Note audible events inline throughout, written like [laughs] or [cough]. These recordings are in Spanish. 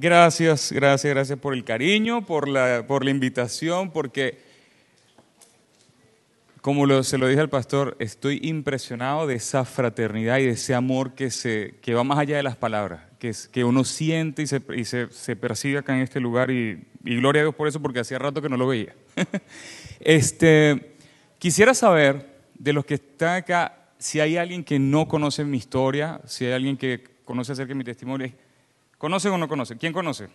Gracias, gracias, gracias por el cariño, por la, por la invitación, porque, como se lo dije al pastor, estoy impresionado de esa fraternidad y de ese amor que, se, que va más allá de las palabras, que, que uno siente y, se, y se, percibe acá en este lugar, y, y, gloria a Dios por eso, porque hacía rato que no lo veía. [laughs] este, quisiera saber de los que están acá, si hay alguien que no conoce mi historia, si hay alguien que conoce acerca de mi testimonio, ¿Conocen o no conocen? ¿Quién conoce?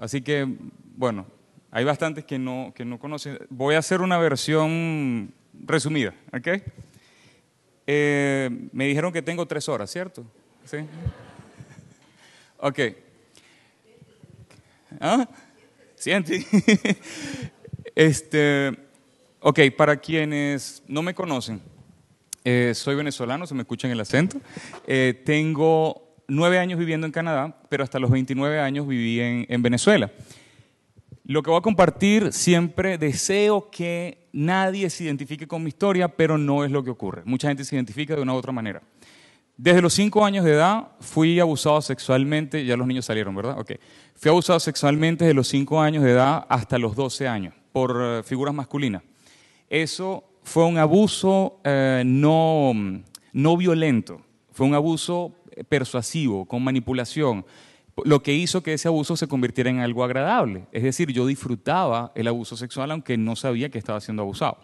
Así que, bueno, hay bastantes que no, que no conocen. Voy a hacer una versión resumida, ¿ok? Eh, me dijeron que tengo tres horas, ¿cierto? ¿Sí? Ok. ¿Ah? ¿Siente? [laughs] Este, ok, para quienes no me conocen, eh, soy venezolano, se me escucha el acento. Eh, tengo nueve años viviendo en Canadá, pero hasta los 29 años viví en, Venezuela. Lo que voy a compartir siempre deseo que nadie se identifique con mi historia, pero no es lo que ocurre. Mucha gente se identifica de una u otra manera. Desde los cinco años de edad fui abusado sexualmente, ya los niños salieron, ¿verdad? Ok. Fui abusado sexualmente desde los cinco años de edad hasta los 12 años por eh, figuras masculinas. Eso fue un abuso eh, no, no violento, fue un abuso persuasivo, con manipulación, lo que hizo que ese abuso se convirtiera en algo agradable. Es decir, yo disfrutaba el abuso sexual aunque no sabía que estaba siendo abusado.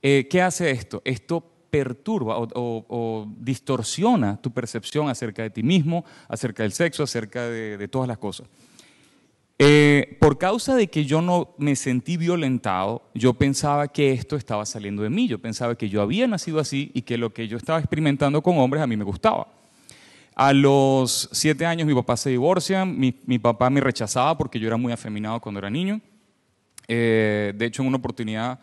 Eh, ¿Qué hace esto? Esto perturba o, distorsiona tu percepción acerca de ti mismo, acerca del sexo, acerca de, todas las cosas. Eh, por causa de que yo no me sentí violentado, yo pensaba que esto estaba saliendo de mí, yo pensaba que yo había nacido así y que lo que yo estaba experimentando con hombres a mí me gustaba. A los siete años mi papá se divorcia, mi, papá me rechazaba porque yo era muy afeminado cuando era niño. Eh, de hecho, en una oportunidad,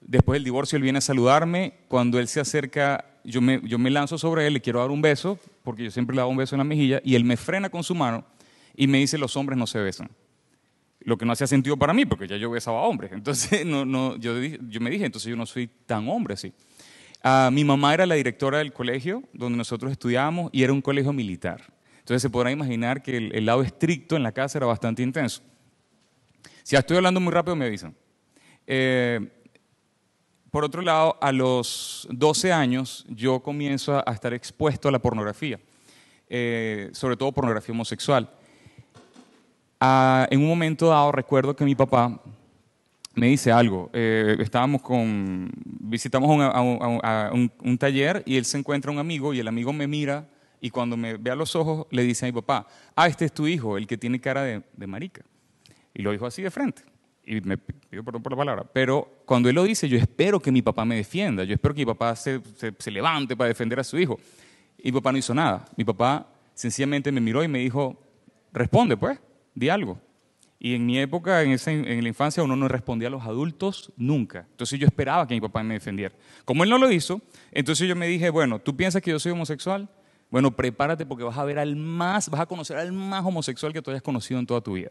después del divorcio, él viene a saludarme. Cuando él se acerca, yo me, lanzo sobre él, le quiero dar un beso, porque yo siempre le daba un beso en la mejilla, y él me frena con su mano y me dice, los hombres no se besan. Lo que no hacía sentido para mí, porque ya yo besaba a hombres. [laughs] Entonces, no, yo me dije, entonces yo no soy tan hombre así. Ah, mi mamá era la directora del colegio donde nosotros estudiábamos y era un colegio militar. Entonces se podrá imaginar que el, lado estricto en la casa era bastante intenso. Si estoy hablando muy rápido, me avisan. Eh, por otro lado, a los 12 años yo comienzo a, estar expuesto a la pornografía, eh, sobre todo pornografía homosexual. Ah, en un momento dado recuerdo que mi papá me dice algo. Eh, estábamos con, visitamos a un, taller y él se encuentra un amigo y el amigo me mira y cuando me ve a los ojos le dice a mi papá, ah, este es tu hijo, el que tiene cara de, marica. Y lo dijo así de frente. Y me pido perdón por la palabra. Pero cuando él lo dice, yo espero que mi papá me defienda. Yo espero que mi papá se, se levante para defender a su hijo. Y mi papá no hizo nada. Mi papá sencillamente me miró y me dijo, responde pues, di algo. Y en mi época, en, la infancia, uno no respondía a los adultos nunca. Entonces yo esperaba que mi papá me defendiera. Como él no lo hizo, entonces yo me dije, bueno, ¿tú piensas que yo soy homosexual? Bueno, prepárate porque vas a ver al más, vas a conocer al más homosexual que tú hayas conocido en toda tu vida.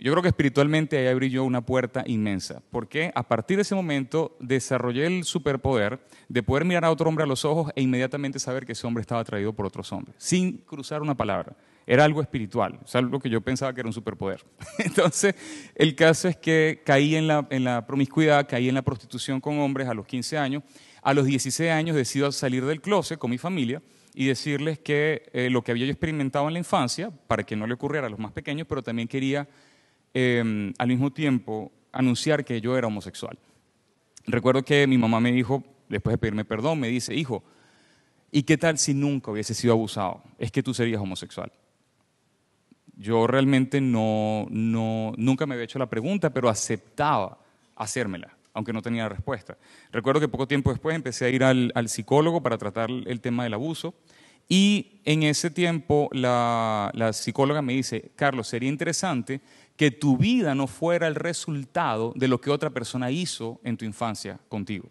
Yo creo que espiritualmente ahí abrió una puerta inmensa, porque a partir de ese momento desarrollé el superpoder de poder mirar a otro hombre a los ojos e inmediatamente saber que ese hombre estaba atraído por otros hombres, sin cruzar una palabra era algo espiritual, o algo que yo pensaba que era un superpoder. [laughs] Entonces, el caso es que caí en la, en la promiscuidad, caí en la prostitución con hombres a los 15 años. A los 16 años decido salir del closet con mi familia y decirles que eh, lo que había yo experimentado en la infancia, para que no le ocurriera a los más pequeños, pero también quería em, al mismo tiempo anunciar que yo era homosexual. Recuerdo que mi mamá me dijo, después de pedirme perdón, me dice, hijo, ¿y qué tal si nunca hubiese sido abusado? Es que tú serías homosexual. Yo realmente no, no, nunca me había hecho la pregunta, pero aceptaba hacérmela, aunque no tenía respuesta. Recuerdo que poco tiempo después empecé a ir al, psicólogo para tratar el tema del abuso. Y en ese tiempo la, la, psicóloga me dice, Carlos, sería interesante que tu vida no fuera el resultado de lo que otra persona hizo en tu infancia contigo.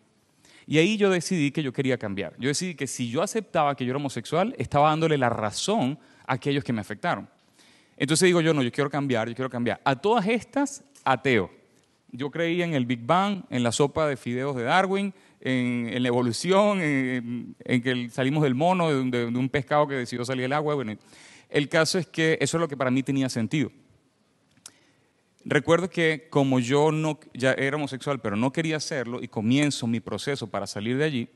Y ahí yo decidí que yo quería cambiar. Yo decidí que si yo aceptaba que yo era homosexual, estaba dándole la razón a aquellos que me afectaron. Entonces digo yo, no, yo quiero cambiar, yo quiero cambiar. A todas estas, ateo. Yo creía en el Big Bang, en la sopa de fideos de Darwin, en, la evolución, en, que salimos del mono, de, un pescado que decidió salir del agua. Bueno, El caso es que eso es lo que para mí tenía sentido. Recuerdo que como yo no, ya era homosexual, pero no quería hacerlo y comienzo mi proceso para salir de allí,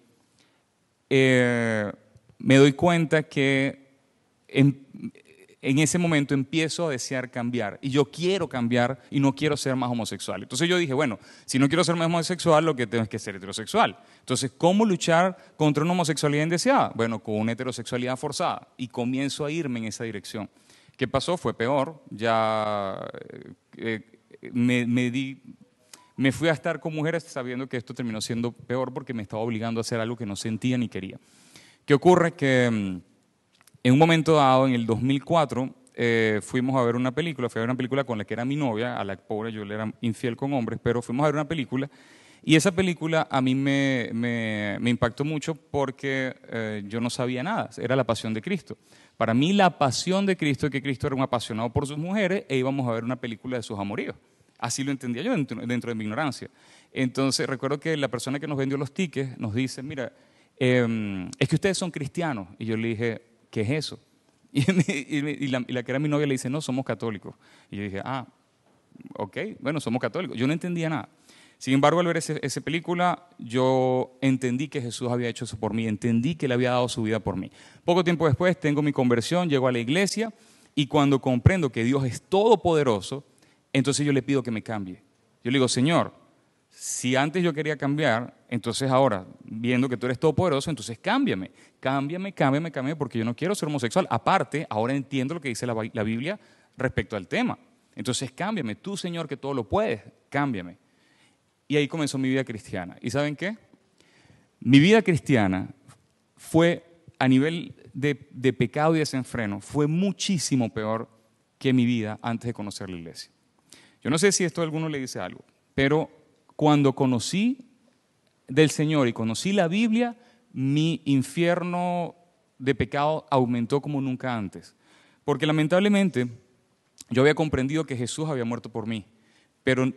eh, me doy cuenta que en, en, ese momento empiezo a desear cambiar y yo quiero cambiar y no quiero ser más homosexual. Entonces yo dije, bueno, si no quiero ser más homosexual, lo que tengo es que ser heterosexual. Entonces, ¿cómo luchar contra una homosexualidad indeseada? Bueno, con una heterosexualidad forzada y comienzo a irme en esa dirección. ¿Qué pasó? Fue peor. Ya eh, me, me, di, me fui a estar con mujeres sabiendo que esto terminó siendo peor porque me estaba obligando a hacer algo que no sentía ni quería. ¿Qué ocurre? Que mm, en un momento dado, en el 2004, eh, fuimos a ver una película, fui a ver una película con la que era mi novia, a la pobre yo le era infiel con hombres, pero fuimos a ver una película y esa película a mí me, me, me impactó mucho porque eh, yo no sabía nada, era la pasión de Cristo. Para mí la pasión de Cristo es que Cristo era un apasionado por sus mujeres e íbamos a ver una película de sus amoríos. Así lo entendía yo dentro, dentro de mi ignorancia. Entonces recuerdo que la persona que nos vendió los tickets nos dice, mira, eh, es que ustedes son cristianos. Y yo le dije, ¿qué es eso? [laughs] Y, la, que era mi novia le dice, no, somos católicos. Y yo dije, ah, ok, bueno, somos católicos. Yo no entendía nada. Sin embargo, al ver esa película, yo entendí que Jesús había hecho eso por mí, entendí que Él había dado su vida por mí. Poco tiempo después tengo mi conversión, llego a la iglesia y cuando comprendo que Dios es todopoderoso, entonces yo le pido que me cambie. Yo le digo, Señor, si antes yo quería cambiar, entonces ahora, viendo que tú eres todopoderoso, entonces cámbiame, cámbiame, cámbiame, cámbiame, porque yo no quiero ser homosexual. Aparte, ahora entiendo lo que dice la, Biblia respecto al tema. Entonces cámbiame, tú Señor que todo lo puedes, cámbiame. Y ahí comenzó mi vida cristiana. ¿Y saben qué? Mi vida cristiana fue a nivel de, de, pecado y desenfreno, fue muchísimo peor que mi vida antes de conocer la iglesia. Yo no sé si esto a alguno le dice algo, pero cuando conocí del Señor y conocí la Biblia, mi infierno de pecado aumentó como nunca antes. Porque lamentablemente yo había comprendido que Jesús había muerto por mí, pero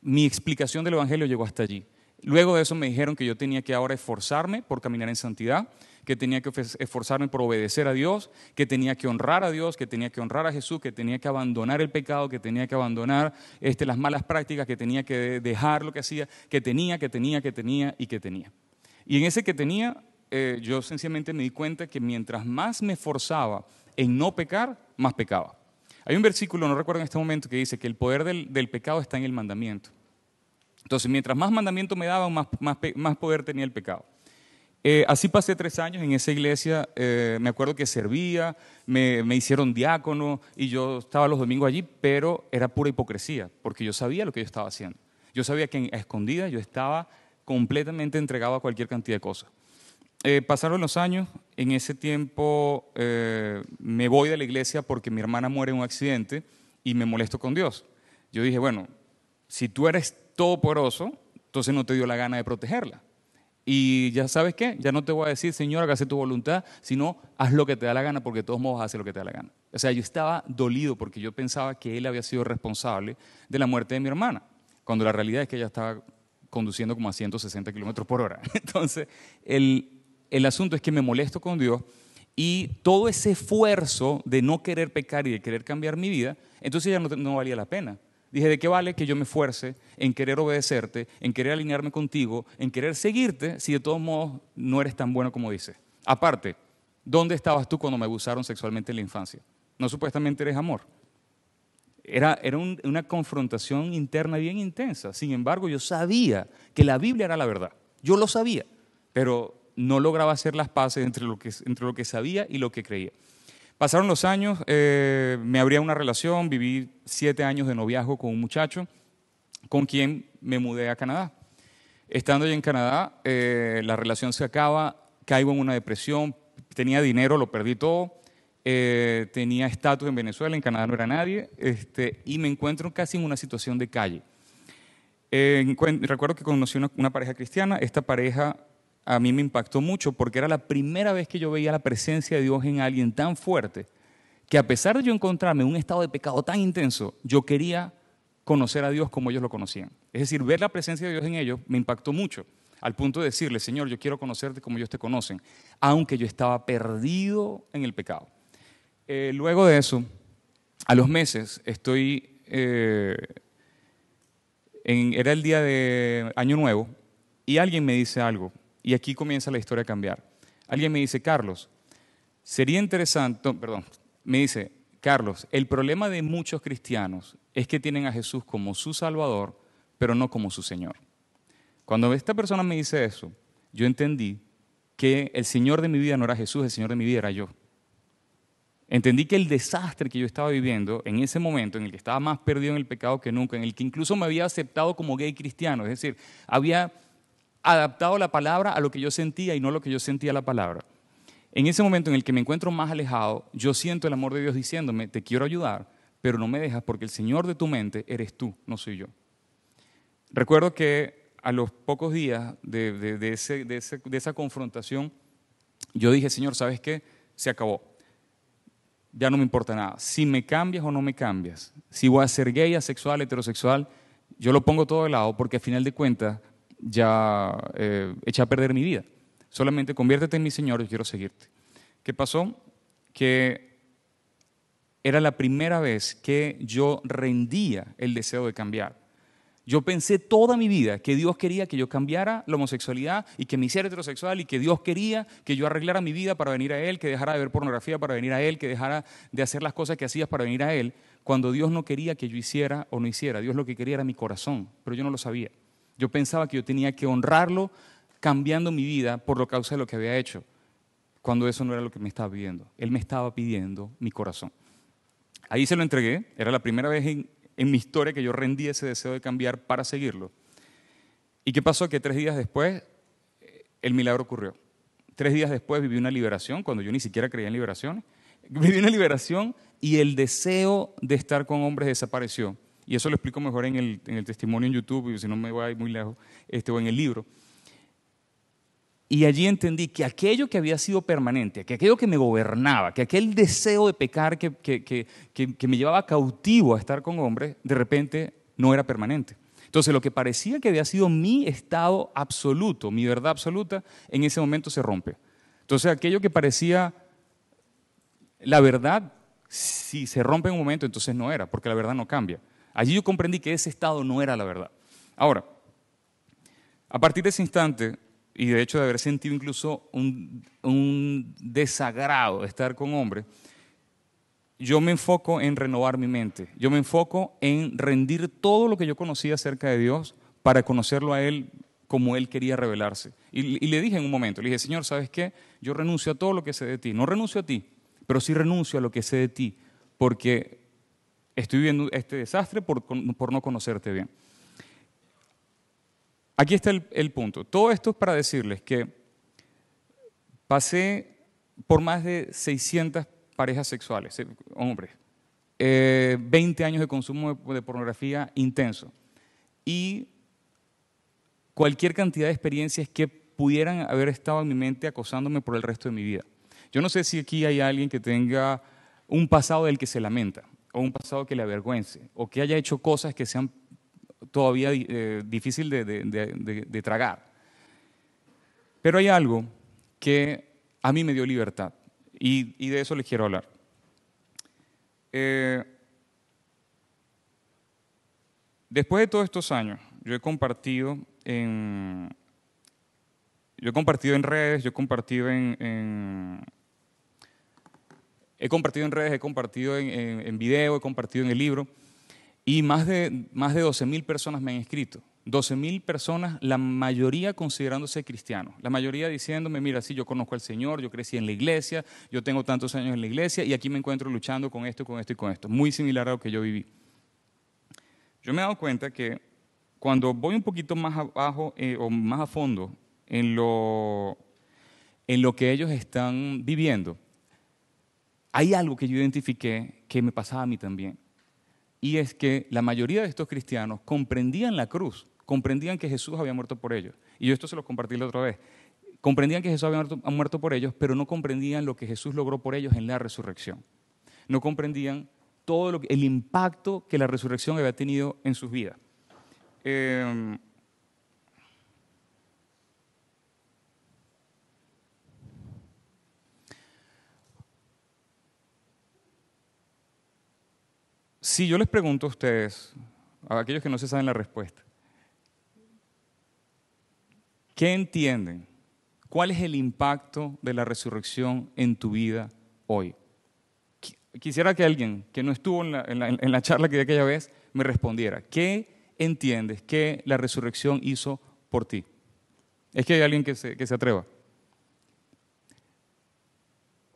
mi explicación del Evangelio llegó hasta allí. Luego de eso me dijeron que yo tenía que ahora esforzarme por caminar en santidad, que tenía que esforzarme por obedecer a Dios, que tenía que honrar a Dios, que tenía que honrar a Jesús, que tenía que abandonar el pecado, que tenía que abandonar este, las malas prácticas, que tenía que dejar lo que hacía, que tenía, que tenía, que tenía y que tenía. Y en ese que tenía, eh, yo sencillamente me di cuenta que mientras más me esforzaba en no pecar, más pecaba. Hay un versículo, no recuerdo en este momento, que dice que el poder del, del pecado está en el mandamiento. Entonces, mientras más mandamiento me daban, más, más, más poder tenía el pecado. Eh, así pasé tres años en esa iglesia, eh, me acuerdo que servía, me, me, hicieron diácono y yo estaba los domingos allí, pero era pura hipocresía, porque yo sabía lo que yo estaba haciendo. Yo sabía que a escondidas yo estaba completamente entregado a cualquier cantidad de cosas. Eh, pasaron los años, en ese tiempo me voy de la iglesia porque mi hermana muere en un accidente y me molesto con Dios. Yo dije, bueno, si tú eres todopoderoso, entonces no te dio la gana de protegerla. Y ya sabes qué, ya no te voy a decir, Señor, hágase tu voluntad, sino haz lo que te da la gana, porque todos modos hace lo que te da la gana. O sea, yo estaba dolido porque yo pensaba que él había sido responsable de la muerte de mi hermana, cuando la realidad es que ella estaba conduciendo como a 160 kilómetros por hora. [laughs] Entonces, el, el asunto es que me molesto con Dios y todo ese esfuerzo de no querer pecar y de querer cambiar mi vida, entonces ya no, valía la pena. Dije, ¿de qué vale que yo me esfuerce en querer obedecerte, en querer alinearme contigo, en querer seguirte, si de todos modos no eres tan bueno como dices? Aparte, ¿dónde estabas tú cuando me abusaron sexualmente en la infancia? No supuestamente eres amor. Era, era un, una confrontación interna bien intensa. Sin embargo, yo sabía que la Biblia era la verdad. Yo lo sabía. Pero no lograba hacer las paces entre lo que, entre lo que sabía y lo que creía. Pasaron los años, eh, me abría una relación, viví siete años de noviazgo con un muchacho con quien me mudé a Canadá. Estando ya en Canadá, eh, la relación se acaba, caigo en una depresión, tenía dinero, lo perdí todo, eh, tenía estatus en Venezuela, en Canadá no era nadie, este, y me encuentro casi en una situación de calle. recuerdo que conocí una, una pareja cristiana, esta pareja a mí me impactó mucho porque era la primera vez que yo veía la presencia de Dios en alguien tan fuerte que a pesar de yo encontrarme en un estado de pecado tan intenso, yo quería conocer a Dios como ellos lo conocían. Es decir, ver la presencia de Dios en ellos me impactó mucho, al punto de decirle, Señor, yo quiero conocerte como ellos te conocen, aunque yo estaba perdido en el pecado. Eh, luego de eso, a los meses, estoy... Eh, en, era el día de Año Nuevo y alguien me dice algo. Y aquí comienza la historia a cambiar. Alguien me dice, Carlos, sería interesante, perdón, me dice, Carlos, el problema de muchos cristianos es que tienen a Jesús como su Salvador, pero no como su Señor. Cuando esta persona me dice eso, yo entendí que el Señor de mi vida no era Jesús, el Señor de mi vida era yo. Entendí que el desastre que yo estaba viviendo en ese momento, en el que estaba más perdido en el pecado que nunca, en el que incluso me había aceptado como gay cristiano, es decir, había adaptado la palabra a lo que yo sentía y no lo que yo sentía la palabra. En ese momento en el que me encuentro más alejado, yo siento el amor de Dios diciéndome, te quiero ayudar, pero no me dejas porque el Señor de tu mente eres tú, no soy yo. Recuerdo que a los pocos días de, esa confrontación, yo dije, Señor, ¿sabes qué? Se acabó. Ya no me importa nada. Si me cambias o no me cambias, si voy a ser gay, asexual, heterosexual, yo lo pongo todo de lado porque al final de cuentas ya eh, eché a perder mi vida. Solamente conviértete en mi Señor, y quiero seguirte. ¿Qué pasó? Que era la primera vez que yo rendía el deseo de cambiar. Yo pensé toda mi vida que Dios quería que yo cambiara la homosexualidad y que me hiciera heterosexual y que Dios quería que yo arreglara mi vida para venir a Él, que dejara de ver pornografía para venir a Él, que dejara de hacer las cosas que hacías para venir a Él, cuando Dios no quería que yo hiciera o no hiciera. Dios lo que quería era mi corazón, pero yo no lo sabía. Yo pensaba que yo tenía que honrarlo cambiando mi vida por lo causa de lo que había hecho, cuando eso no era lo que me estaba pidiendo. Él me estaba pidiendo mi corazón. Ahí se lo entregué, era la primera vez en, mi historia que yo rendí ese deseo de cambiar para seguirlo. ¿Y qué pasó? Que tres días después eh, el milagro ocurrió. Tres días después viví una liberación, cuando yo ni siquiera creía en liberaciones. [laughs] Viví una liberación y el deseo de estar con hombres desapareció. Y eso lo explico mejor en el, en el testimonio en YouTube, si no me voy muy lejos, este, o en el libro. Y allí entendí que aquello que había sido permanente, que aquello que me gobernaba, que aquel deseo de pecar que, que, que, que, me llevaba cautivo a estar con hombres, de repente no era permanente. Entonces lo que parecía que había sido mi estado absoluto, mi verdad absoluta, en ese momento se rompe. Entonces aquello que parecía la verdad, si se rompe en un momento, entonces no era, porque la verdad no cambia. Allí yo comprendí que ese estado no era la verdad. Ahora, a partir de ese instante, y de hecho de haber sentido incluso un, desagrado de estar con hombres, yo me enfoco en renovar mi mente. Yo me enfoco en rendir todo lo que yo conocía acerca de Dios para conocerlo a Él como Él quería revelarse. Y, y, le dije en un momento, le dije, Señor, ¿sabes qué? Yo renuncio a todo lo que sé de ti. No renuncio a ti, pero sí renuncio a lo que sé de ti, porque estoy viviendo este desastre por, no conocerte bien. Aquí está el, punto. Todo esto es para decirles que pasé por más de 600 parejas sexuales, eh, hombres, 20 eh, años de consumo de, pornografía intenso y cualquier cantidad de experiencias que pudieran haber estado en mi mente acosándome por el resto de mi vida. Yo no sé si aquí hay alguien que tenga un pasado del que se lamenta, o un pasado que le avergüence, o que haya hecho cosas que sean todavía eh, difícil de, tragar. Pero hay algo que a mí me dio libertad y, de eso les quiero hablar. Eh, después de todos estos años, yo he compartido en, yo he compartido en redes, yo he compartido en, he compartido en redes, he compartido en, en, video, he compartido en el libro. Y más de, más de 12.000 personas me han escrito. 12.000 personas, la mayoría considerándose cristianos. La mayoría diciéndome, mira, sí, yo conozco al Señor, yo crecí en la iglesia, yo tengo tantos años en la iglesia y aquí me encuentro luchando con esto, con esto y con esto. Muy similar a lo que yo viví. Yo me he dado cuenta que cuando voy un poquito más abajo eh, o más a fondo en lo, en lo que ellos están viviendo, hay algo que yo identifiqué que me pasaba a mí también. Y es que la mayoría de estos cristianos comprendían la cruz, comprendían que Jesús había muerto por ellos. Y yo esto se lo compartí la otra vez. Comprendían que Jesús había muerto, por ellos, pero no comprendían lo que Jesús logró por ellos en la resurrección. No comprendían todo lo el impacto que la resurrección había tenido en sus vidas. Em, Si yo les pregunto a ustedes, a aquellos que no se saben la respuesta, ¿qué entienden? ¿Cuál es el impacto de la resurrección en tu vida hoy? Quisiera que alguien que no estuvo en la, charla que de aquella vez me respondiera. ¿Qué entiendes que la resurrección hizo por ti? Es que hay alguien que se, que se atreva.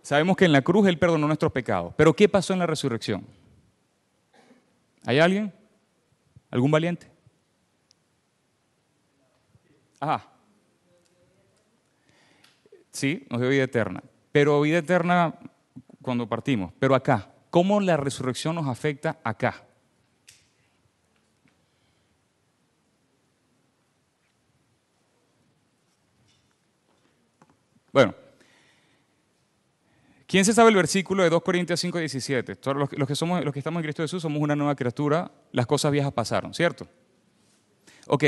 Sabemos que en la cruz Él perdonó nuestros pecados, pero ¿qué pasó en la resurrección? ¿Hay alguien? ¿Algún valiente? Ajá. Sí, nos dio vida eterna. Pero vida eterna cuando partimos. Pero acá, ¿cómo la resurrección nos afecta acá? Bueno, ¿quién se sabe el versículo de 2 Corintios 5, 17? Todos los, que somos, los que estamos en Cristo Jesús somos una nueva criatura, las cosas viejas pasaron, ¿cierto? Ok,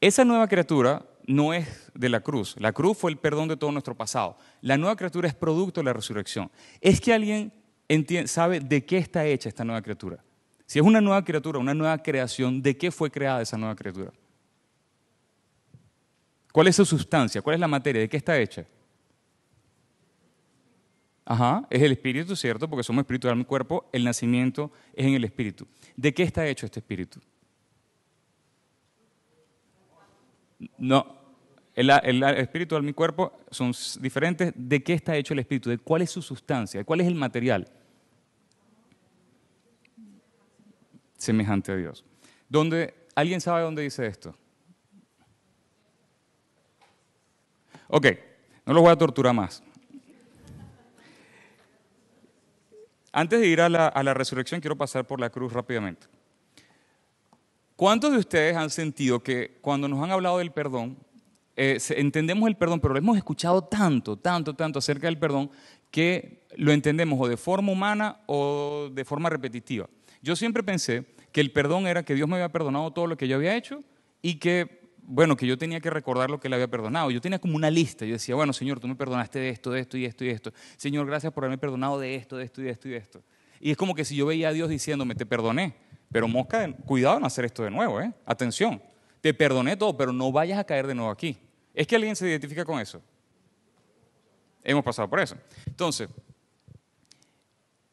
esa nueva criatura no es de la cruz. La cruz fue el perdón de todo nuestro pasado. La nueva criatura es producto de la resurrección. Es que alguien sabe de qué está hecha esta nueva criatura. Si es una nueva criatura, una nueva creación, ¿de qué fue creada esa nueva criatura? ¿Cuál es su sustancia? ¿Cuál es la materia? ¿De qué está hecha? Ajá, es el espíritu, ¿cierto? Porque somos espíritu, mi cuerpo. El nacimiento es en el espíritu. ¿De qué está hecho este espíritu? No, el, espíritu de mi cuerpo son diferentes. ¿De qué está hecho el espíritu? ¿De cuál es su sustancia? ¿Cuál es el material? Semejante a Dios. ¿Dónde, ¿Alguien sabe dónde dice esto? Ok, no los voy a torturar más. Antes de ir a la, resurrección, quiero pasar por la cruz rápidamente. ¿Cuántos de ustedes han sentido que cuando nos han hablado del perdón, eh, entendemos el perdón, pero lo hemos escuchado tanto, tanto, tanto acerca del perdón que lo entendemos o de forma humana o de forma repetitiva? Yo siempre pensé que el perdón era que Dios me había perdonado todo lo que yo había hecho y que, bueno, que yo tenía que recordar lo que Él había perdonado. Yo tenía como una lista. Yo decía, bueno, Señor, tú me perdonaste de esto, de esto y esto y esto. Señor, gracias por haberme perdonado de esto, de esto y de esto y de esto. Y es como que si yo veía a Dios diciéndome, te perdoné pero mosca, cuidado en hacer esto de nuevo, ¿eh? Atención, te perdoné todo, pero no vayas a caer de nuevo aquí. ¿Es que alguien se identifica con eso? Hemos pasado por eso. Entonces,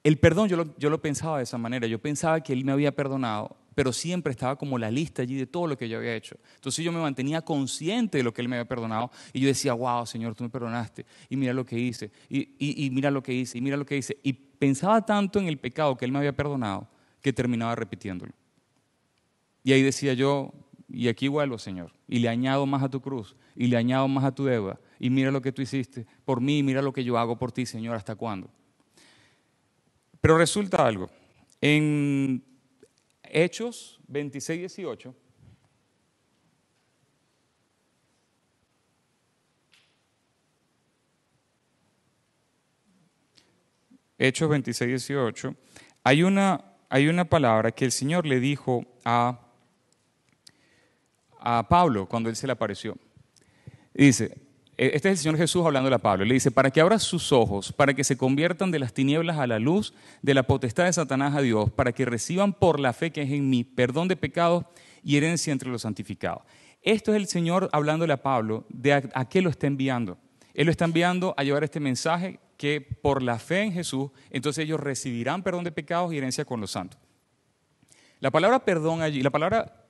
el perdón yo lo, yo lo pensaba de esa manera. Yo pensaba que Él me había perdonado, pero siempre estaba como la lista allí de todo lo que yo había hecho. Entonces yo me mantenía consciente de lo que Él me había perdonado y yo decía, wow, Señor, tú me perdonaste y mira lo que hice, y, y mira lo que hice, y mira lo que hice. Y pensaba tanto en el pecado que Él me había perdonado que terminaba repitiéndolo. Y ahí decía yo, y aquí vuelvo, Señor, y le añado más a tu cruz, y le añado más a tu deuda, y mira lo que tú hiciste por mí, mira lo que yo hago por ti, Señor, ¿hasta cuándo? Pero resulta algo, en Hechos 26, 18, Hechos 26, 18, hay una hay una palabra que el Señor le dijo a, a Pablo cuando él se le apareció. Dice, este es el Señor Jesús hablando a Pablo. Le dice, para que abra sus ojos, para que se conviertan de las tinieblas a la luz, de la potestad de Satanás a Dios, para que reciban por la fe que es en mí perdón de pecados y herencia entre los santificados. Esto es el Señor hablándole a Pablo de a, a qué lo está enviando. Él lo está enviando a llevar este mensaje que por la fe en Jesús, entonces ellos recibirán perdón de pecados y herencia con los santos. La palabra perdón allí, la palabra,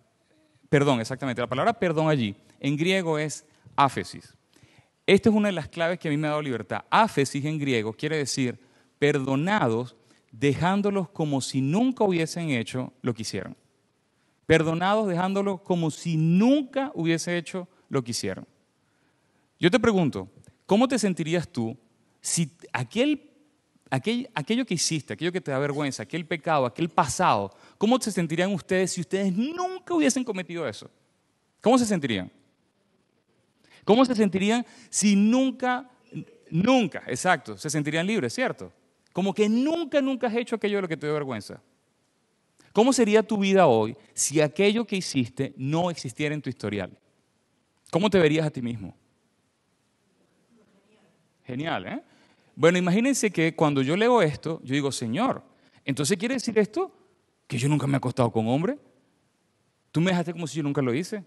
perdón, exactamente, la palabra perdón allí, en griego es áfesis. Esta es una de las claves que a mí me ha dado libertad. Áfesis en griego quiere decir perdonados, dejándolos como si nunca hubiesen hecho lo que hicieron. Perdonados, dejándolos como si nunca hubiese hecho lo que hicieron. Yo te pregunto, ¿cómo te sentirías tú si aquel, aquello que hiciste, aquello que te da vergüenza, aquel pecado, aquel pasado, ¿cómo se sentirían ustedes si ustedes nunca hubiesen cometido eso? ¿Cómo se sentirían? ¿Cómo se sentirían si nunca, nunca, exacto, se sentirían libres, ¿cierto? Como que nunca, nunca has hecho aquello de lo que te dio vergüenza. ¿Cómo sería tu vida hoy si aquello que hiciste no existiera en tu historial? ¿Cómo te verías a ti mismo? Genial, ¿eh? Bueno, imagínense que cuando yo leo esto, yo digo, Señor, entonces quiere decir esto que yo nunca me he acostado con hombre. Tú me dejaste como si yo nunca lo hice.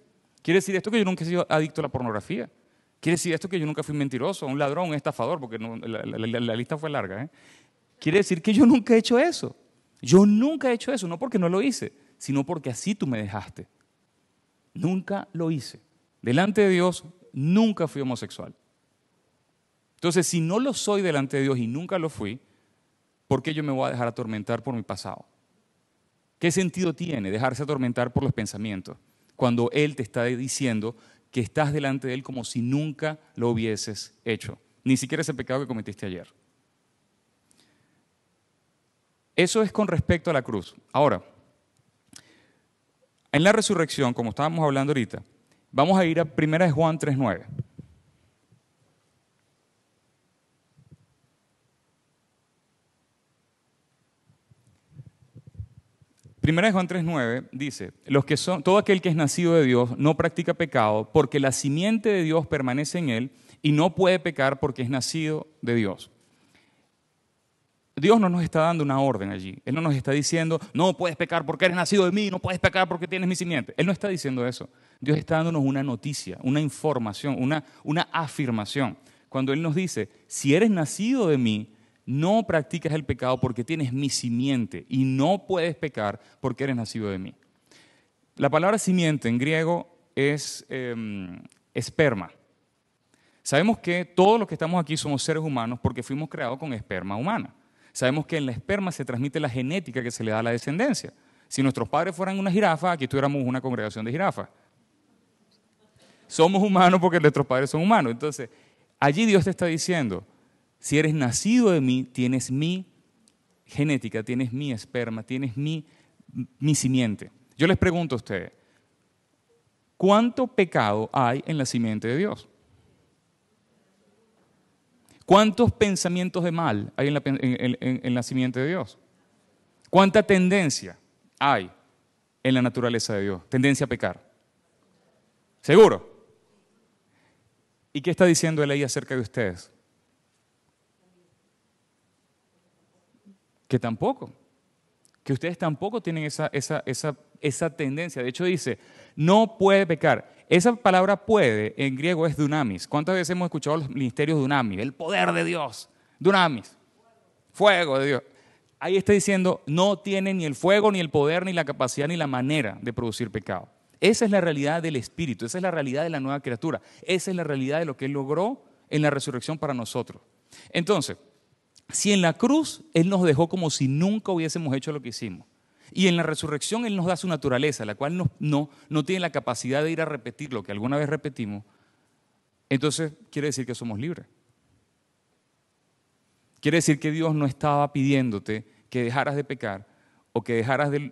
Quiere decir esto que yo nunca he sido adicto a la pornografía. Quiere decir esto que yo nunca fui mentiroso, un ladrón, un estafador, porque la, lista fue larga. ¿eh? Quiere decir que yo nunca he hecho eso. Yo nunca he hecho eso, no porque no lo hice, sino porque así tú me dejaste. Nunca lo hice. Delante de Dios, nunca fui homosexual. Entonces, si no lo soy delante de Dios y nunca lo fui, ¿por qué yo me voy a dejar atormentar por mi pasado? ¿Qué sentido tiene dejarse atormentar por los pensamientos cuando Él te está diciendo que estás delante de Él como si nunca lo hubieses hecho? Ni siquiera ese pecado que cometiste ayer. Eso es con respecto a la cruz. Ahora, en la resurrección, como estábamos hablando ahorita, vamos a ir a 1 Juan 3.9. Primera de Juan 3.9 dice, los que son, todo aquel que es nacido de Dios no practica pecado porque la simiente de Dios permanece en él y no puede pecar porque es nacido de Dios. Dios no nos está dando una orden allí. Él no nos está diciendo, no puedes pecar porque eres nacido de mí, no puedes pecar porque tienes mi simiente. Él no está diciendo eso. Dios está dándonos una noticia, una información, una, una afirmación. Cuando Él nos dice, si eres nacido de mí, no practicas el pecado porque tienes mi simiente y no puedes pecar porque eres nacido de mí. La palabra simiente en griego es em, esperma. Sabemos que todos los que estamos aquí somos seres humanos porque fuimos creados con esperma humana. Sabemos que en la esperma se transmite la genética que se le da a la descendencia. Si nuestros padres fueran una jirafa, aquí tuviéramos una congregación de jirafas. Somos humanos porque nuestros padres son humanos. Entonces, allí Dios te está diciendo, si eres nacido de mí, tienes mi genética, tienes mi esperma, tienes mi, mi simiente. Yo les pregunto a ustedes, ¿cuánto pecado hay en la simiente de Dios? ¿Cuántos pensamientos de mal hay en la, en, la simiente de Dios? ¿Cuánta tendencia hay en la naturaleza de Dios? Tendencia a pecar. ¿Seguro? ¿Y qué está diciendo él ahí acerca de ustedes? Que tampoco. Que ustedes tampoco tienen esa, esa, esa, esa tendencia. De hecho dice, no puede pecar. Esa palabra puede en griego es dunamis. ¿Cuántas veces hemos escuchado los ministerios dunamis? El poder de Dios. Dunamis. Fuego de Dios. Ahí está diciendo, no tiene ni el fuego, ni el poder, ni la capacidad, ni la manera de producir pecado. Esa es la realidad del Espíritu, esa es la realidad de la nueva criatura, esa es la realidad de lo que Él logró en la resurrección para nosotros. Entonces, si en la cruz Él nos dejó como si nunca hubiésemos hecho lo que hicimos, y en la resurrección Él nos da su naturaleza, la cual no, tiene la capacidad de ir a repetir lo que alguna vez repetimos, entonces quiere decir que somos libres. Quiere decir que Dios no estaba pidiéndote que dejaras de pecar o que dejaras de,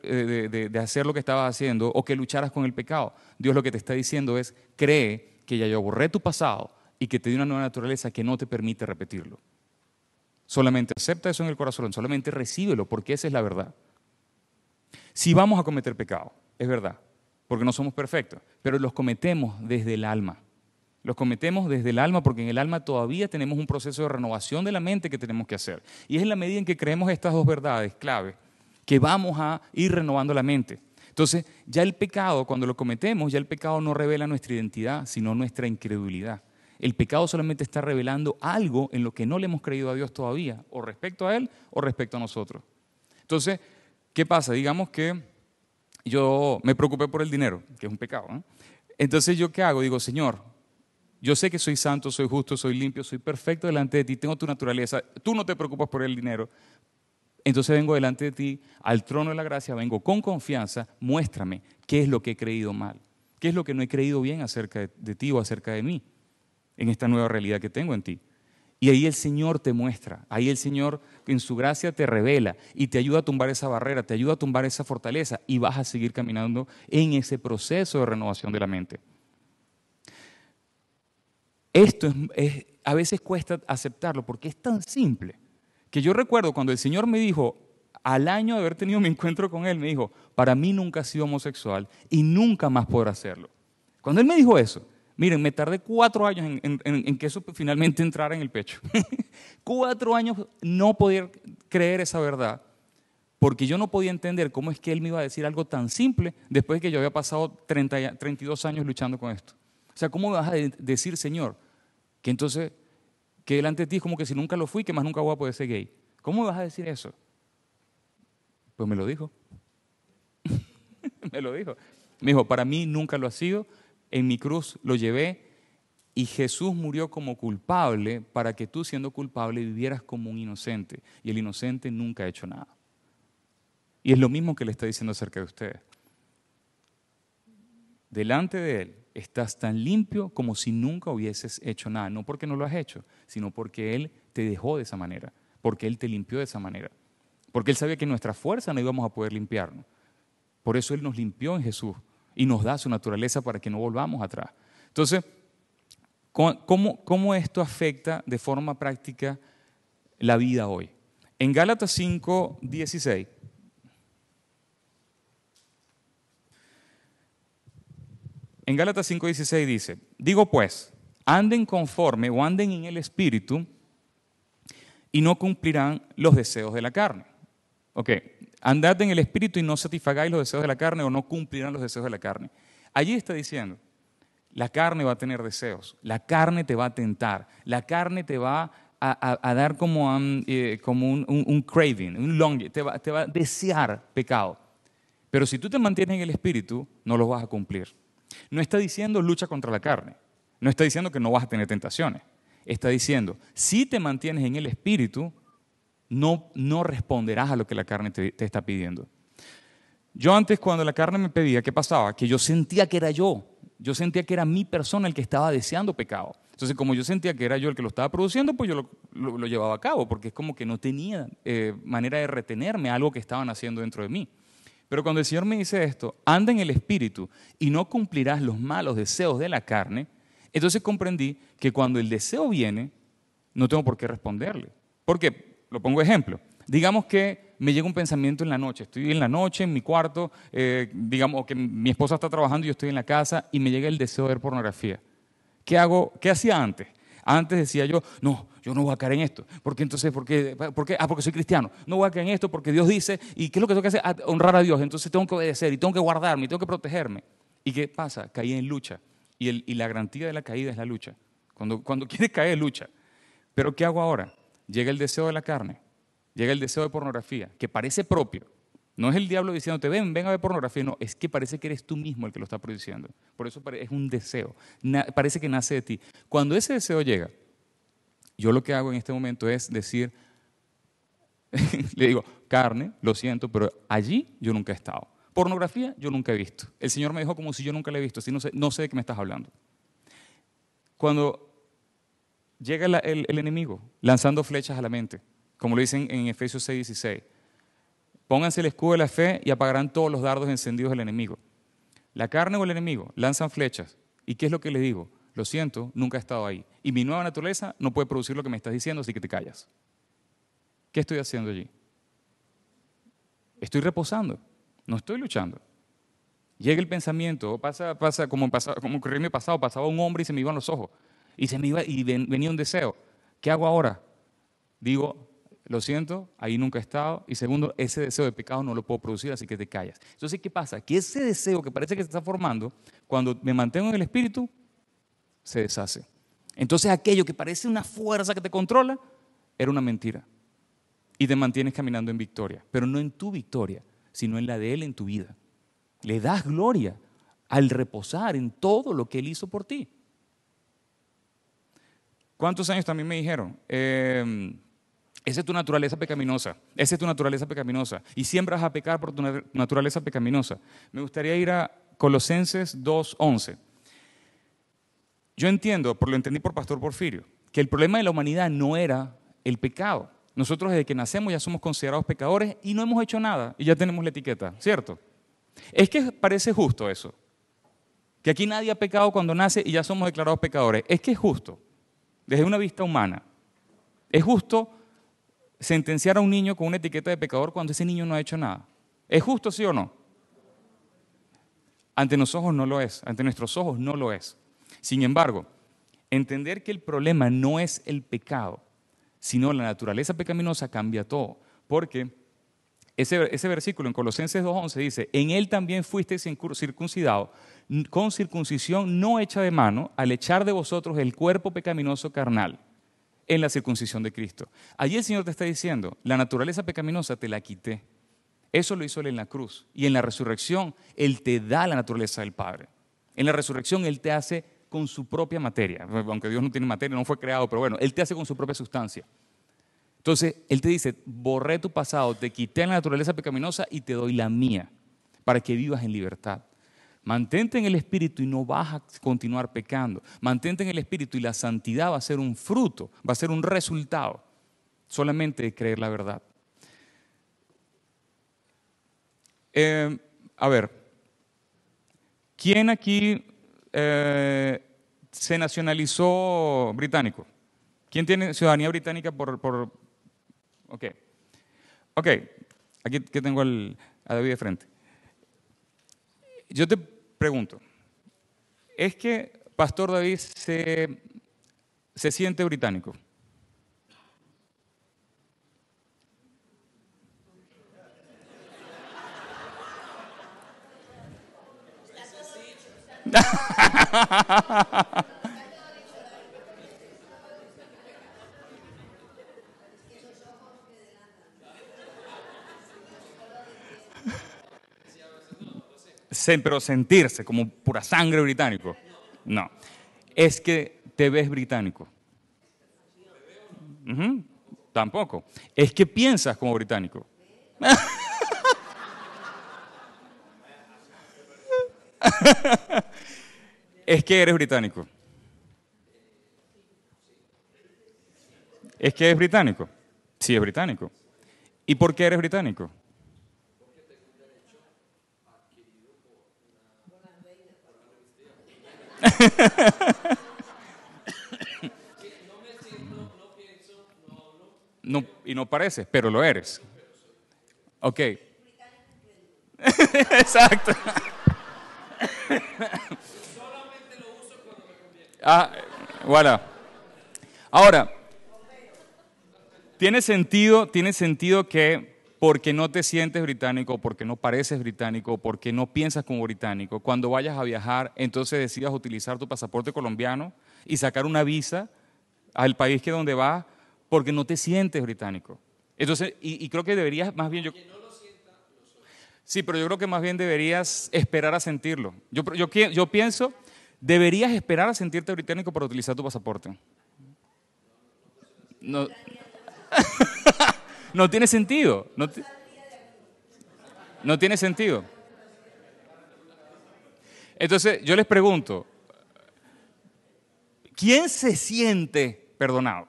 de, hacer lo que estabas haciendo o que lucharas con el pecado. Dios lo que te está diciendo es, cree que ya yo borré tu pasado y que te di una nueva naturaleza que no te permite repetirlo. Solamente acepta eso en el corazón, solamente recíbelo porque esa es la verdad. Si vamos a cometer pecado, es verdad, porque no somos perfectos, pero los cometemos desde el alma. Los cometemos desde el alma porque en el alma todavía tenemos un proceso de renovación de la mente que tenemos que hacer. Y es en la medida en que creemos estas dos verdades clave que vamos a ir renovando la mente. Entonces, ya el pecado, cuando lo cometemos, ya el pecado no revela nuestra identidad, sino nuestra incredulidad. El pecado solamente está revelando algo en lo que no le hemos creído a Dios todavía, o respecto a Él o respecto a nosotros. Entonces, ¿Qué pasa? Digamos que yo me preocupé por el dinero, que es un pecado. Entonces, ¿yo qué hago? Digo, Señor, yo sé que soy santo, soy justo, soy limpio, soy perfecto delante de ti, tengo tu naturaleza, tú no te preocupas por el dinero. Entonces vengo delante de ti, al trono de la gracia, vengo con confianza, muéstrame qué es lo que he creído mal, qué es lo que no he creído bien acerca de, de ti o acerca de mí, en esta nueva realidad que tengo en ti. Y ahí el Señor te muestra, ahí el Señor en su gracia te revela y te ayuda a tumbar esa barrera, te ayuda a tumbar esa fortaleza y vas a seguir caminando en ese proceso de renovación de la mente. Esto es, a veces cuesta aceptarlo porque es tan simple que yo recuerdo cuando el Señor me dijo, al año de haber tenido mi encuentro con Él, me dijo, para mí nunca ha sido homosexual y nunca más podrá hacerlo. Cuando Él me dijo eso, Miren, me tardé cuatro años en, que eso finalmente entrara en el pecho. [laughs] cuatro años no poder creer esa verdad porque yo no podía entender cómo es que él me iba a decir algo tan simple después de que yo había pasado 30, 32 años luchando con esto. O sea, ¿cómo me vas a decir, Señor, que entonces, que delante de ti es como que si nunca lo fui, que más nunca voy a poder ser gay? ¿Cómo me vas a decir eso? Pues me lo dijo. [laughs] me lo dijo. Me dijo, para mí nunca lo ha sido, en mi cruz lo llevé y Jesús murió como culpable para que tú siendo culpable vivieras como un inocente. Y el inocente nunca ha hecho nada. Y es lo mismo que le está diciendo acerca de ustedes. Delante de Él estás tan limpio como si nunca hubieses hecho nada. No porque no lo has hecho, sino porque Él te dejó de esa manera. Porque Él te limpió de esa manera. Porque Él sabía que nuestra fuerza no íbamos a poder limpiarnos. Por eso Él nos limpió en Jesús y nos da su naturaleza para que no volvamos atrás. Entonces, ¿Cómo, esto afecta de forma práctica la vida hoy? En Gálatas 5, 16. En Gálatas 5, 16 dice, digo pues, anden conforme o anden en el Espíritu y no cumplirán los deseos de la carne. Ok, andad en el Espíritu y no satisfagáis los deseos de la carne o no cumplirán los deseos de la carne. Allí está diciendo, la carne va a tener deseos, la carne te va a tentar, la carne te va a, dar como, un, eh, como un, craving, un longing, te va, te va a desear pecado. Pero si tú te mantienes en el espíritu, no lo vas a cumplir. No está diciendo lucha contra la carne, no está diciendo que no vas a tener tentaciones, está diciendo, si te mantienes en el espíritu, no, responderás a lo que la carne te, te está pidiendo. Yo antes cuando la carne me pedía, ¿qué pasaba? Que yo sentía que era yo, yo sentía que era mi persona el que estaba deseando pecado. Entonces, como yo sentía que era yo el que lo estaba produciendo, pues yo lo, llevaba a cabo, porque es como que no tenía eh, manera de retenerme algo que estaban haciendo dentro de mí. Pero cuando el Señor me dice esto, anda en el Espíritu y no cumplirás los malos deseos de la carne, entonces comprendí que cuando el deseo viene, no tengo por qué responderle. ¿Por qué? Lo pongo ejemplo. Digamos que me llega un pensamiento en la noche, estoy en la noche en mi cuarto, eh, digamos que mi esposa está trabajando y yo estoy en la casa y me llega el deseo de ver pornografía. ¿Qué hago? ¿Qué hacía antes? Antes decía yo, no, yo no voy a caer en esto. ¿Por qué entonces? ¿Por qué? ¿Por qué? Ah, porque soy cristiano. No voy a caer en esto porque Dios dice, ¿y qué es lo que tengo que hacer? Ah, honrar a Dios. Entonces tengo que obedecer y tengo que guardarme y tengo que protegerme. ¿Y qué pasa? Caí en lucha. Y, el, y la garantía de la caída es la lucha. Cuando, cuando [laughs] quieres caer, lucha. Pero ¿qué hago ahora? Llega el deseo de la carne llega el deseo de pornografía, que parece propio. No es el diablo diciéndote, ven, ven a ver pornografía, no, es que parece que eres tú mismo el que lo está produciendo. Por eso es un deseo, parece que nace de ti. Cuando ese deseo llega, yo lo que hago en este momento es decir, [laughs] le digo, carne, lo siento, pero allí yo nunca he estado. Pornografía yo nunca he visto. El Señor me dijo como si yo nunca la he visto, así no sé, no sé de qué me estás hablando. Cuando llega el enemigo lanzando flechas a la mente, como lo dicen en Efesios 6:16. Pónganse el escudo de la fe y apagarán todos los dardos encendidos del enemigo. La carne o el enemigo lanzan flechas. ¿Y qué es lo que les digo? Lo siento, nunca he estado ahí. Y mi nueva naturaleza no puede producir lo que me estás diciendo, así que te callas. ¿Qué estoy haciendo allí? Estoy reposando, no estoy luchando. Llega el pensamiento, pasa, pasa como, pasa, como ocurrió en mi pasado, pasaba un hombre y se me iban los ojos. Y, se me iba, y venía un deseo. ¿Qué hago ahora? Digo, lo siento, ahí nunca he estado. Y segundo, ese deseo de pecado no lo puedo producir, así que te callas. Entonces, ¿qué pasa? Que ese deseo que parece que se está formando, cuando me mantengo en el espíritu, se deshace. Entonces, aquello que parece una fuerza que te controla, era una mentira. Y te mantienes caminando en victoria, pero no en tu victoria, sino en la de Él en tu vida. Le das gloria al reposar en todo lo que Él hizo por ti. ¿Cuántos años también me dijeron? Eh, esa es tu naturaleza pecaminosa. Esa es tu naturaleza pecaminosa. Y siempre vas a pecar por tu naturaleza pecaminosa. Me gustaría ir a Colosenses 2.11. Yo entiendo, por lo entendí por Pastor Porfirio, que el problema de la humanidad no era el pecado. Nosotros desde que nacemos ya somos considerados pecadores y no hemos hecho nada y ya tenemos la etiqueta, ¿cierto? Es que parece justo eso. Que aquí nadie ha pecado cuando nace y ya somos declarados pecadores. Es que es justo, desde una vista humana. Es justo sentenciar a un niño con una etiqueta de pecador cuando ese niño no ha hecho nada. ¿Es justo, sí o no? Ante nuestros ojos no lo es, ante nuestros ojos no lo es. Sin embargo, entender que el problema no es el pecado, sino la naturaleza pecaminosa cambia todo. Porque Ese, versículo en Colosenses 2.11 dice, en él también fuisteis circuncidado con circuncisión no hecha de mano, al echar de vosotros el cuerpo pecaminoso carnal en la circuncisión de Cristo. Allí el Señor te está diciendo, la naturaleza pecaminosa te la quité. Eso lo hizo Él en la cruz. Y en la resurrección Él te da la naturaleza del Padre. En la resurrección Él te hace con su propia materia. Aunque Dios no tiene materia, no fue creado, pero bueno, Él te hace con su propia sustancia. Entonces, Él te dice, borré tu pasado, te quité la naturaleza pecaminosa y te doy la mía, para que vivas en libertad. Mantente en el Espíritu y no vas a continuar pecando. Mantente en el Espíritu y la santidad va a ser un fruto, va a ser un resultado solamente de creer la verdad. Eh, a ver, ¿quién aquí eh, se nacionalizó británico? ¿Quién tiene ciudadanía británica por... por... Ok. Ok, aquí, tengo a David de frente. Yo te pregunto, ¿es que Pastor David se, se siente británico? [laughs] pero sentirse como pura sangre británico. No. Es que te ves británico. Tampoco. Es que piensas como británico. [laughs] es que eres británico. Es que eres británico. Sí, es británico. ¿Y por qué eres británico? [laughs] No, y no pareces, pero lo eres. Ok. [laughs] Exacto. [laughs] Ah, voilà. Ahora, tiene sentido, tiene sentido que porque no te sientes británico, porque no pareces británico, porque no piensas como británico, cuando vayas a viajar, entonces decidas utilizar tu pasaporte colombiano y sacar una visa al país que donde vas, porque no te sientes británico. Entonces, y, creo que deberías más bien... Yo, sí, pero yo creo que más bien deberías esperar a sentirlo. Yo, yo, yo pienso, deberías esperar a sentirte británico para utilizar tu pasaporte. No. No tiene sentido. No, tiene sentido. Entonces, yo les pregunto, ¿quién se siente perdonado?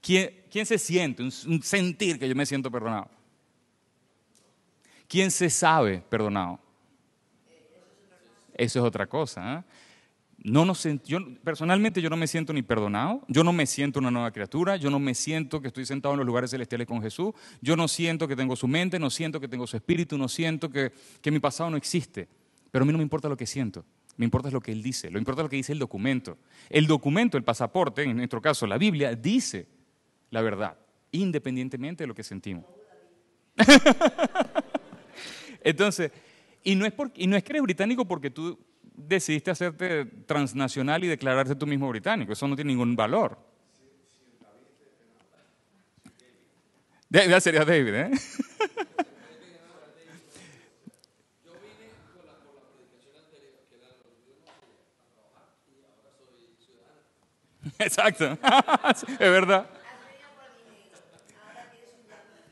¿Quién, quién se siente? Un, un, sentir que yo me siento perdonado. ¿Quién se sabe perdonado? Eso es otra cosa. ¿eh? No yo, personalmente yo no me siento ni perdonado, yo no me siento una nueva criatura, yo no me siento que estoy sentado en los lugares celestiales con Jesús, yo no siento que tengo su mente, no siento que tengo su espíritu, no siento que, que mi pasado no existe. Pero a mí no me importa lo que siento, me importa lo que Él dice, lo importa lo que dice el documento. El documento, el pasaporte, en nuestro caso la Biblia, dice la verdad, independientemente de lo que sentimos. [laughs] Entonces, y no, es y no es que eres británico porque tú decidiste hacerte transnacional y declararte tú mismo británico. Eso no tiene ningún valor. Ya sería David, ¿eh? Exacto, [laughs] es verdad.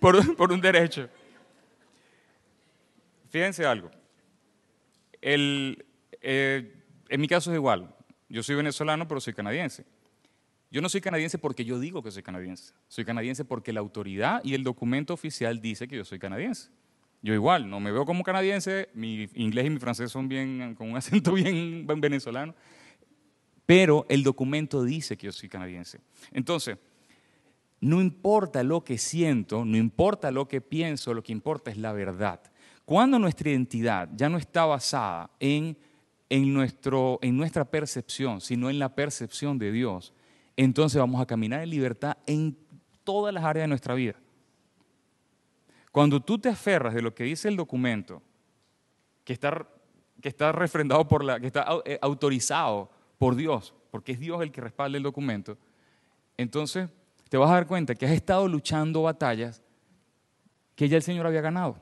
Por, por un derecho. Fíjense algo. El, eh, en mi caso es igual. Yo soy venezolano, pero soy canadiense. Yo no soy canadiense porque yo digo que soy canadiense. Soy canadiense porque la autoridad y el documento oficial dice que yo soy canadiense. Yo igual, no me veo como canadiense, mi inglés y mi francés son bien, con un [laughs] acento bien venezolano, pero el documento dice que yo soy canadiense. Entonces, no importa lo que siento, no importa lo que pienso, lo que importa es la verdad. Cuando nuestra identidad ya no está basada en en, nuestro, en nuestra percepción, sino en la percepción de Dios, entonces vamos a caminar en libertad en todas las áreas de nuestra vida. Cuando tú te aferras de lo que dice el documento, que está, que está refrendado por la, que está eh, autorizado por Dios, porque es Dios el que respalda el documento, entonces te vas a dar cuenta que has estado luchando batallas que ya el Señor había ganado.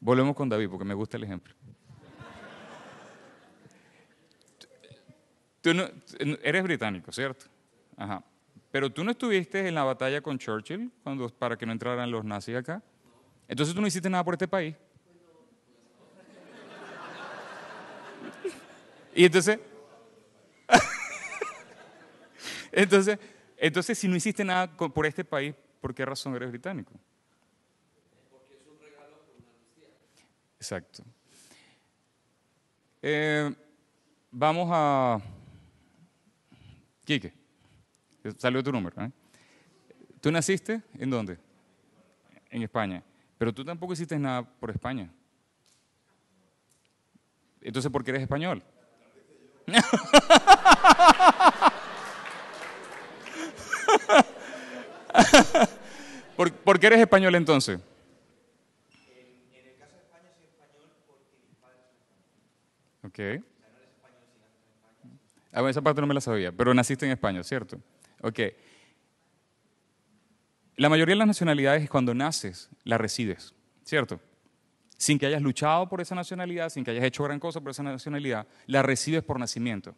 Volvemos con David, porque me gusta el ejemplo. Tú eres británico, ¿cierto? Ajá. Pero tú no estuviste en la batalla con Churchill cuando, para que no entraran los nazis acá. Entonces tú no hiciste nada por este país. Y entonces, [laughs] entonces, entonces, si no hiciste nada por este país, ¿por qué razón eres británico? Porque es un regalo por una Exacto. Eh, vamos a... Quique, salió tu número. ¿eh? ¿Tú naciste en dónde? En España. Pero tú tampoco hiciste nada por España. Entonces, ¿por qué eres español? [laughs] ¿Por, qué eres español entonces? En, el caso de España soy español porque mis padres son españoles. Ok. Ah, bueno, esa parte no me la sabía, pero naciste en España, ¿cierto? Ok. La mayoría de las nacionalidades cuando naces la recibes, ¿cierto? Sin que hayas luchado por esa nacionalidad, sin que hayas hecho gran cosa por esa nacionalidad, la recibes por nacimiento.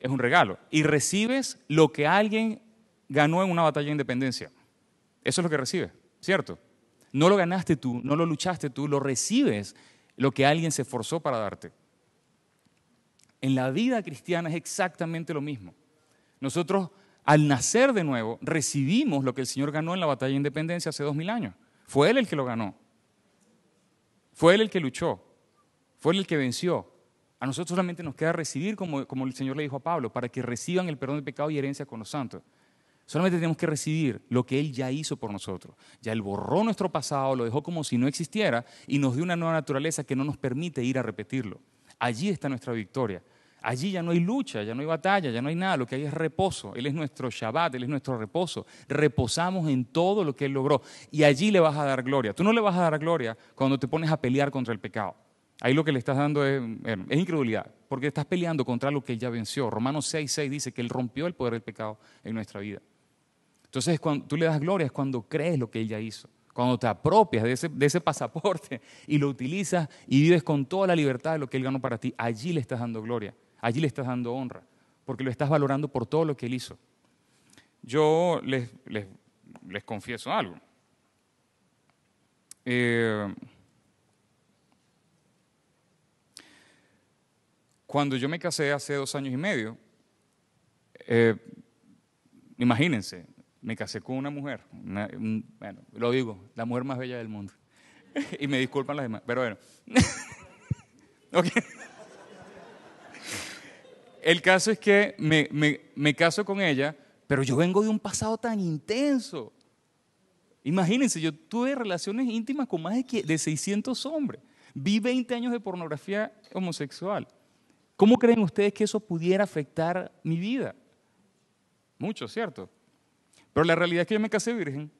Es un regalo. Y recibes lo que alguien ganó en una batalla de independencia. Eso es lo que recibes, ¿cierto? No lo ganaste tú, no lo luchaste tú, lo recibes lo que alguien se esforzó para darte. En la vida cristiana es exactamente lo mismo. Nosotros, al nacer de nuevo, recibimos lo que el Señor ganó en la batalla de independencia hace dos mil años. Fue Él el que lo ganó. Fue Él el que luchó. Fue Él el que venció. A nosotros solamente nos queda recibir, como, como el Señor le dijo a Pablo, para que reciban el perdón de pecado y herencia con los santos. Solamente tenemos que recibir lo que Él ya hizo por nosotros. Ya Él borró nuestro pasado, lo dejó como si no existiera y nos dio una nueva naturaleza que no nos permite ir a repetirlo. Allí está nuestra victoria. Allí ya no hay lucha, ya no hay batalla, ya no hay nada, lo que hay es reposo. Él es nuestro Shabbat, Él es nuestro reposo. Reposamos en todo lo que Él logró y allí le vas a dar gloria. Tú no le vas a dar gloria cuando te pones a pelear contra el pecado. Ahí lo que le estás dando es, es incredulidad, porque estás peleando contra lo que Él ya venció. Romanos 6, 6 dice que Él rompió el poder del pecado en nuestra vida. Entonces, cuando tú le das gloria es cuando crees lo que Él ya hizo cuando te apropias de ese, de ese, [laughs] pasaporte y lo utilizas y vives con toda la libertad de lo que Él ganó para ti, allí le estás dando gloria. Allí le estás dando honra, porque lo estás valorando por todo lo que él hizo. Yo les, les, confieso algo. Eh, cuando yo me casé hace dos años y medio, eh, imagínense, me casé con una mujer, bueno, lo digo, la mujer más bella del mundo. [laughs] y me disculpan las demás, pero bueno. [laughs] El caso es que me, caso con ella, pero yo vengo de un pasado tan intenso. Imagínense, yo tuve relaciones íntimas con más de, de 600 hombres. Vi 20 años de pornografía homosexual. ¿Cómo creen ustedes que eso pudiera afectar mi vida? Mucho, ¿cierto? Pero la realidad es que yo me casé virgen.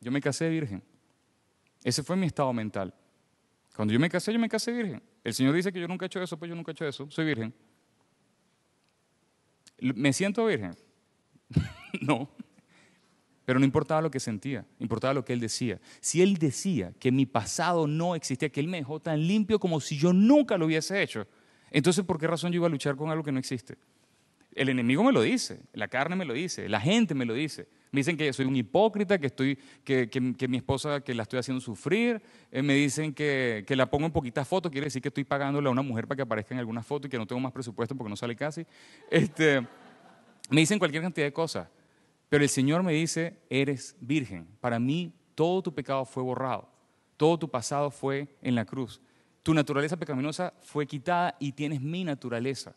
Yo me casé virgen. Ese fue mi estado mental. Cuando yo me casé, yo me casé virgen. El Señor dice que yo nunca he hecho eso, pues yo nunca he hecho eso, soy virgen. ¿Me siento virgen? [laughs] no. Pero no importaba lo que sentía, importaba lo que Él decía. Si Él decía que mi pasado no existía, que Él me dejó tan limpio como si yo nunca lo hubiese hecho, entonces ¿por qué razón yo iba a luchar con algo que no existe? El enemigo me lo dice, la carne me lo dice, la gente me lo dice. Me dicen que soy un hipócrita, que, estoy, que, mi esposa que la estoy haciendo sufrir. Eh, me dicen que, que, la pongo en poquitas fotos, quiere decir que estoy pagándole a una mujer para que aparezca en algunas fotos y que no tengo más presupuesto porque no sale casi. Este, me dicen cualquier cantidad de cosas. Pero el Señor me dice, eres virgen. Para mí todo tu pecado fue borrado. Todo tu pasado fue en la cruz. Tu naturaleza pecaminosa fue quitada y tienes mi naturaleza.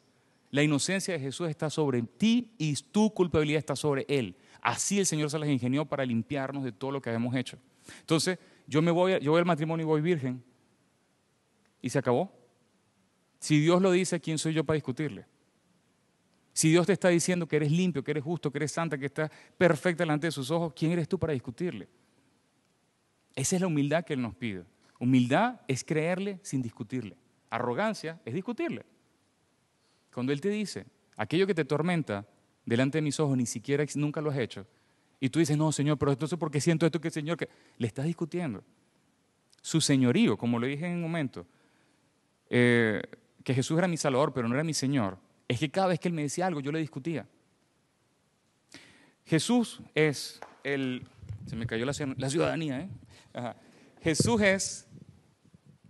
La inocencia de Jesús está sobre ti y tu culpabilidad está sobre Él. Así el Señor se las ingenió para limpiarnos de todo lo que habíamos hecho. Entonces, yo me voy, yo voy al matrimonio y voy virgen. Y se acabó. Si Dios lo dice, ¿quién soy yo para discutirle? Si Dios te está diciendo que eres limpio, que eres justo, que eres santa, que estás perfecta delante de sus ojos, ¿quién eres tú para discutirle? Esa es la humildad que Él nos pide. Humildad es creerle sin discutirle. Arrogancia es discutirle. Cuando Él te dice, aquello que te tormenta delante de mis ojos, ni siquiera nunca lo has hecho, y tú dices, no, Señor, pero entonces ¿por qué siento esto que el Señor que le estás discutiendo? Su señorío, como lo dije en un momento, eh, que Jesús era mi Salvador, pero no era mi Señor, es que cada vez que Él me decía algo, yo le discutía. Jesús es el... Se me cayó la, ciudadanía, ¿eh? Jesús es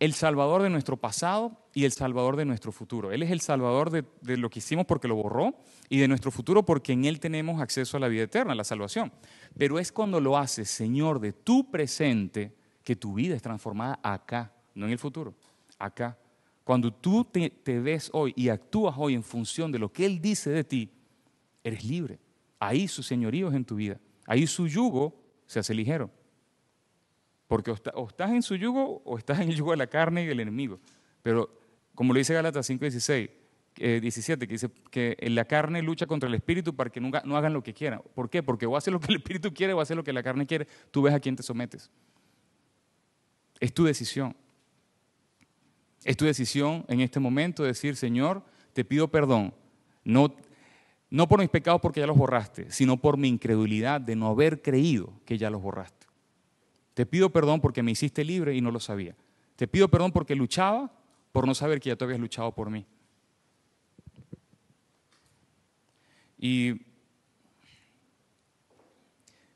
el Salvador de nuestro pasado y el Salvador de nuestro futuro. Él es el Salvador de, lo que hicimos porque lo borró y de nuestro futuro porque en Él tenemos acceso a la vida eterna, a la salvación. Pero es cuando lo haces, Señor, de tu presente, que tu vida es transformada acá, no en el futuro, acá. Cuando tú te, ves hoy y actúas hoy en función de lo que Él dice de ti, eres libre. Ahí su señorío es en tu vida. Ahí su yugo se hace ligero. Porque o, estás en su yugo o estás en el yugo de la carne y del enemigo. Pero como lo dice Gálatas 5, 16, 17, que dice que la carne lucha contra el espíritu para que nunca, no hagan lo que quieran. ¿Por qué? Porque o haces lo que el espíritu quiere o haces lo que la carne quiere. Tú ves a quién te sometes. Es tu decisión. Es tu decisión en este momento decir, Señor, te pido perdón. No, no por mis pecados porque ya los borraste, sino por mi incredulidad de no haber creído que ya los borraste. Te pido perdón porque me hiciste libre y no lo sabía. Te pido perdón porque luchaba por no saber que ya tú habías luchado por mí. Y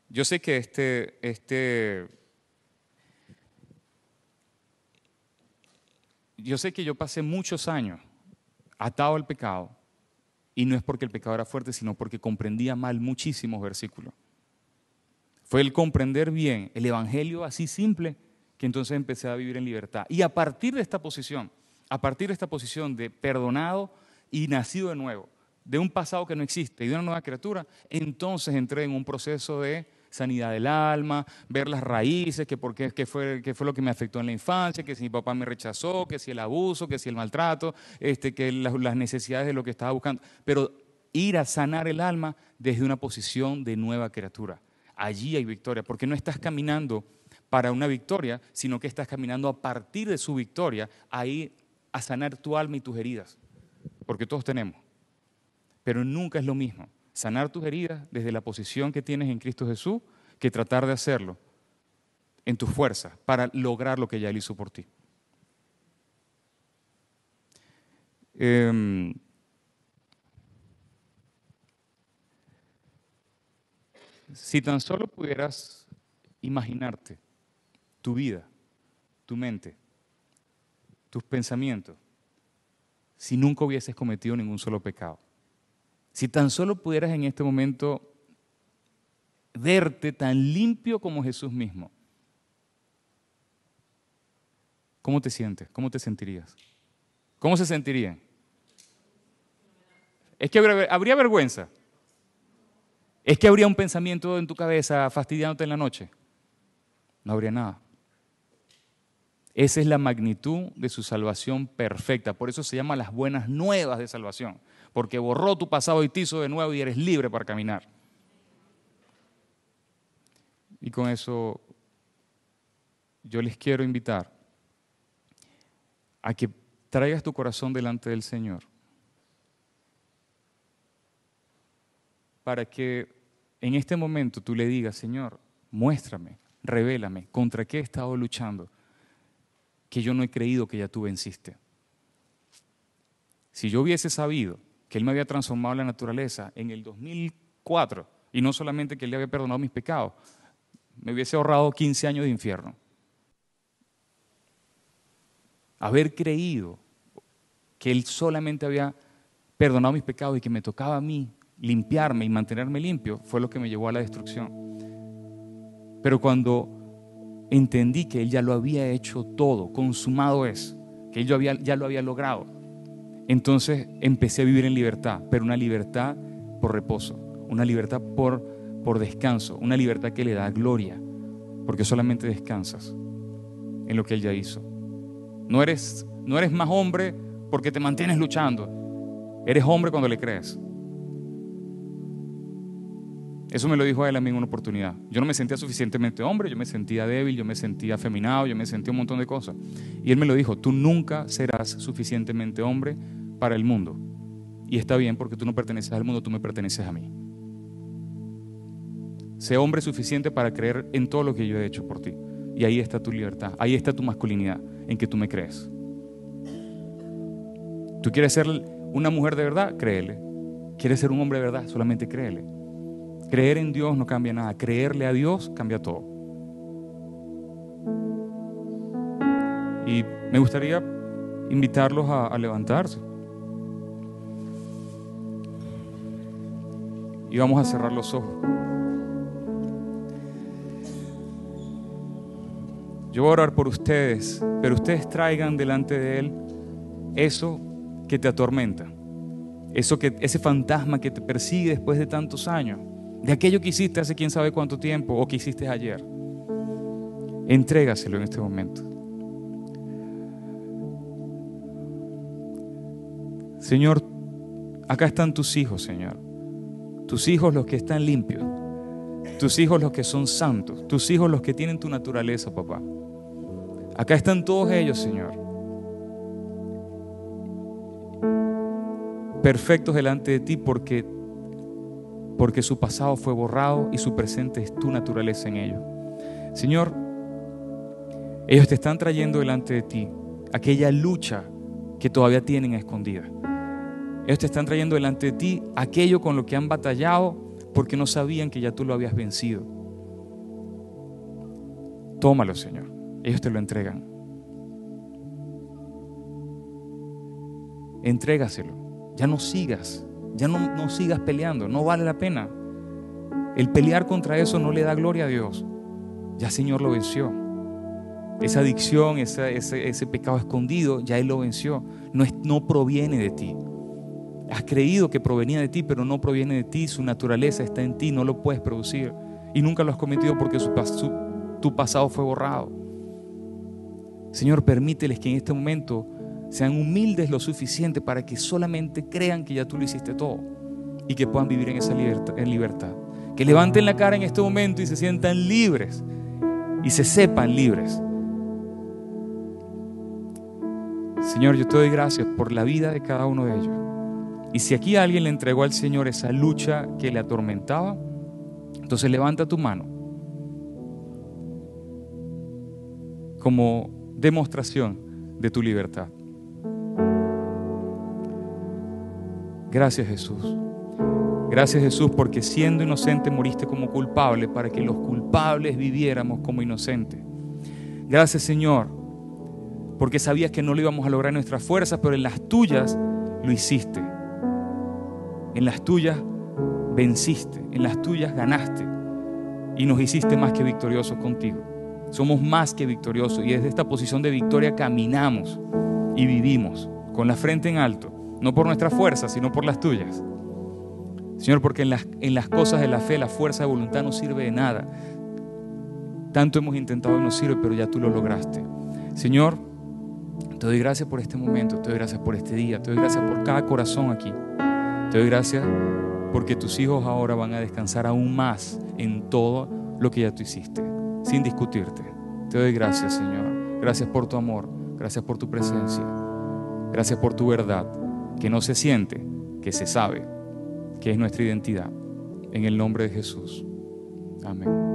yo sé que este, este yo sé que yo pasé muchos años atado al pecado y no es porque el pecado era fuerte, sino porque comprendía mal muchísimos versículos. Fue el comprender bien el Evangelio así simple que entonces empecé a vivir en libertad. Y a partir de esta posición, a partir de esta posición de perdonado y nacido de nuevo, de un pasado que no existe y de una nueva criatura, entonces entré en un proceso de sanidad del alma, ver las raíces, que por qué, fue, fue lo que me afectó en la infancia, que si mi papá me rechazó, que si el abuso, que si el maltrato, este, que las necesidades de lo que estaba buscando. Pero ir a sanar el alma desde una posición de nueva criatura. Allí hay victoria, porque no estás caminando para una victoria, sino que estás caminando a partir de su victoria a ir a sanar tu alma y tus heridas, porque todos tenemos. Pero nunca es lo mismo sanar tus heridas desde la posición que tienes en Cristo Jesús que tratar de hacerlo en tu fuerza para lograr lo que ya Él hizo por ti. Em, si tan solo pudieras imaginarte tu vida, tu mente, tus pensamientos, si nunca hubieses cometido ningún solo pecado. Si tan solo pudieras en este momento verte tan limpio como Jesús mismo, ¿cómo te sientes? ¿Cómo te sentirías? ¿Cómo se sentirían? Es que habría, vergüenza. Es que habría un pensamiento en tu cabeza fastidiándote en la noche. No habría nada. Esa es la magnitud de su salvación perfecta. Por eso se llama las buenas nuevas de salvación porque borró tu pasado y te hizo de nuevo y eres libre para caminar. Y con eso yo les quiero invitar a que traigas tu corazón delante del Señor para que en este momento tú le digas, Señor, muéstrame, revélame, contra qué he estado luchando, que yo no he creído que ya tú venciste. Si yo hubiese sabido que Él me había transformado la naturaleza en el 2004 y no solamente que Él le había perdonado mis pecados, me hubiese ahorrado 15 años de infierno. Haber creído que Él solamente había perdonado mis pecados y que me tocaba a mí limpiarme y mantenerme limpio fue lo que me llevó a la destrucción. Pero cuando entendí que Él ya lo había hecho todo, consumado es, que Él ya, lo había logrado, entonces empecé a vivir en libertad, pero una libertad por reposo, una libertad por, por descanso, una libertad que le da gloria, porque solamente descansas en lo que Él ya hizo. No eres, no eres más hombre porque te mantienes luchando, eres hombre cuando le crees. Eso me lo dijo él a mí en una oportunidad. Yo no me sentía suficientemente hombre, yo me sentía débil, yo me sentía afeminado, yo me sentía un montón de cosas. Y él me lo dijo, tú nunca serás suficientemente hombre para el mundo. Y está bien porque tú no perteneces al mundo, tú me perteneces a mí. Sé hombre suficiente para creer en todo lo que yo he hecho por ti. Y ahí está tu libertad, ahí está tu masculinidad, en que tú me crees. ¿Tú quieres ser una mujer de verdad? Créele. ¿Quieres ser un hombre de verdad? Solamente créele. Creer en Dios no cambia nada. Creerle a Dios cambia todo. Y me gustaría invitarlos a, levantarse. Y vamos a cerrar los ojos. Yo voy a orar por ustedes, pero ustedes traigan delante de Él eso que te atormenta, eso que, ese fantasma que te persigue después de tantos años de aquello que hiciste hace quién sabe cuánto tiempo o que hiciste ayer. Entrégaselo en este momento. Señor, acá están tus hijos, Señor. Tus hijos los que están limpios. Tus hijos los que son santos. Tus hijos los que tienen tu naturaleza, papá. Acá están todos ellos, Señor. Perfectos delante de ti porque porque su pasado fue borrado y su presente es tu naturaleza en ellos. Señor, ellos te están trayendo delante de ti aquella lucha que todavía tienen escondida. Ellos te están trayendo delante de ti aquello con lo que han batallado porque no sabían que ya tú lo habías vencido. Tómalo, Señor. Ellos te lo entregan. Entrégaselo. Ya no sigas ya no, sigas peleando, no vale la pena. El pelear contra eso no le da gloria a Dios. Ya el Señor lo venció. Esa adicción, ese, pecado escondido, ya Él lo venció. No proviene de ti. Has creído que provenía de ti, pero no proviene de ti. Su naturaleza está en ti, no lo puedes producir. Y nunca lo has cometido porque tu pasado fue borrado. Señor, permíteles que en este momento sean humildes lo suficiente para que solamente crean que ya tú lo hiciste todo y que puedan vivir en esa libertad, en libertad. Que levanten la cara en este momento y se sientan libres y se sepan libres. Señor, yo te doy gracias por la vida de cada uno de ellos. Y si aquí alguien le entregó al Señor esa lucha que le atormentaba, entonces levanta tu mano como demostración de tu libertad. Gracias Jesús. Gracias Jesús porque siendo inocente moriste como culpable para que los culpables viviéramos como inocentes. Gracias Señor porque sabías que no lo íbamos a lograr en nuestras fuerzas, pero en las tuyas lo hiciste. En las tuyas venciste, en las tuyas ganaste y nos hiciste más que victoriosos contigo. Somos más que victoriosos y desde esta posición de victoria caminamos y vivimos con la frente en alto no por nuestra fuerza, sino por las tuyas. Señor, porque en las, en las cosas de la fe la fuerza de voluntad no sirve de nada. Tanto hemos intentado y no sirve, pero ya tú lo lograste. Señor, te doy gracias por este momento, te doy gracias por este día, te doy gracias por cada corazón aquí. Te doy gracias porque tus hijos ahora van a descansar aún más en todo lo que ya tú hiciste, sin discutirte. Te doy gracias, Señor. Gracias por tu amor, gracias por tu presencia, gracias por tu verdad que no se siente, que se sabe, que es nuestra identidad. En el nombre de Jesús. Amén.